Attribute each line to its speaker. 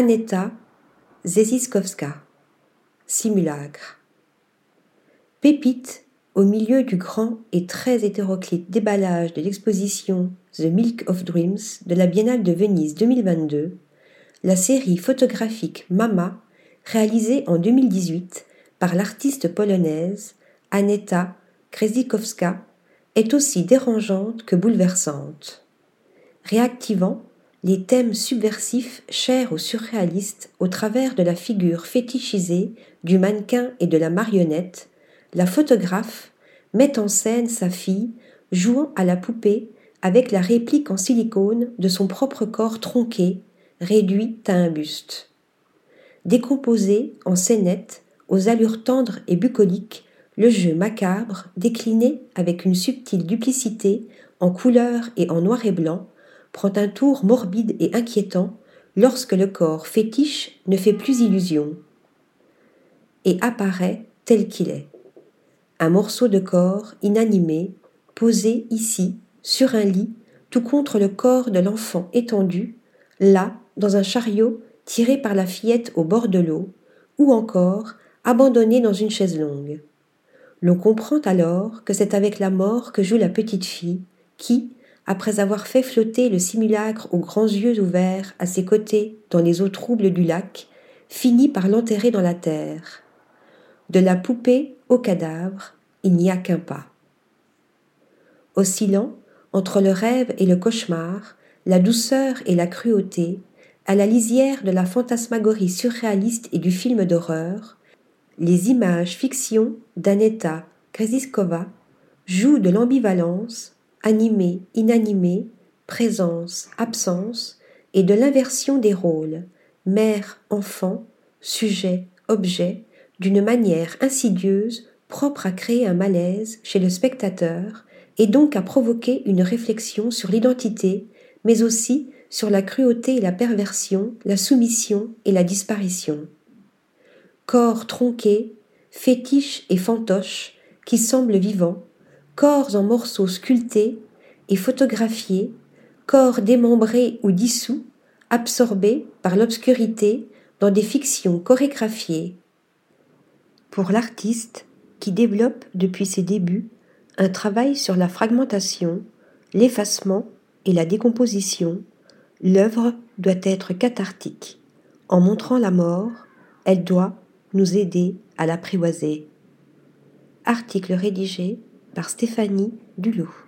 Speaker 1: Aneta Zeziskowska. Simulacre. Pépite au milieu du grand et très hétéroclite déballage de l'exposition The Milk of Dreams de la Biennale de Venise 2022, la série photographique Mama, réalisée en 2018 par l'artiste polonaise Aneta Krzykowska, est aussi dérangeante que bouleversante. Réactivant les thèmes subversifs chers aux surréalistes au travers de la figure fétichisée du mannequin et de la marionnette, la photographe met en scène sa fille jouant à la poupée avec la réplique en silicone de son propre corps tronqué, réduit à un buste. Décomposé en scénettes, aux allures tendres et bucoliques, le jeu macabre, décliné avec une subtile duplicité en couleur et en noir et blanc, prend un tour morbide et inquiétant lorsque le corps fétiche ne fait plus illusion et apparaît tel qu'il est. Un morceau de corps inanimé, posé ici, sur un lit, tout contre le corps de l'enfant étendu, là, dans un chariot tiré par la fillette au bord de l'eau, ou encore abandonné dans une chaise longue. L'on comprend alors que c'est avec la mort que joue la petite fille, qui, après avoir fait flotter le simulacre aux grands yeux ouverts à ses côtés dans les eaux troubles du lac, finit par l'enterrer dans la terre. De la poupée au cadavre, il n'y a qu'un pas. Oscillant entre le rêve et le cauchemar, la douceur et la cruauté, à la lisière de la fantasmagorie surréaliste et du film d'horreur, les images fiction d'Aneta Kresiskova jouent de l'ambivalence animé, inanimé, présence, absence, et de l'inversion des rôles, mère, enfant, sujet, objet, d'une manière insidieuse, propre à créer un malaise chez le spectateur, et donc à provoquer une réflexion sur l'identité, mais aussi sur la cruauté et la perversion, la soumission et la disparition. Corps tronqué, fétiche et fantoche, qui semblent vivants, corps en morceaux sculptés et photographiés, corps démembrés ou dissous, absorbés par l'obscurité dans des fictions chorégraphiées. Pour l'artiste, qui développe depuis ses débuts un travail sur la fragmentation, l'effacement et la décomposition, l'œuvre doit être cathartique. En montrant la mort, elle doit nous aider à l'apprivoiser. Article rédigé par Stéphanie Dulot.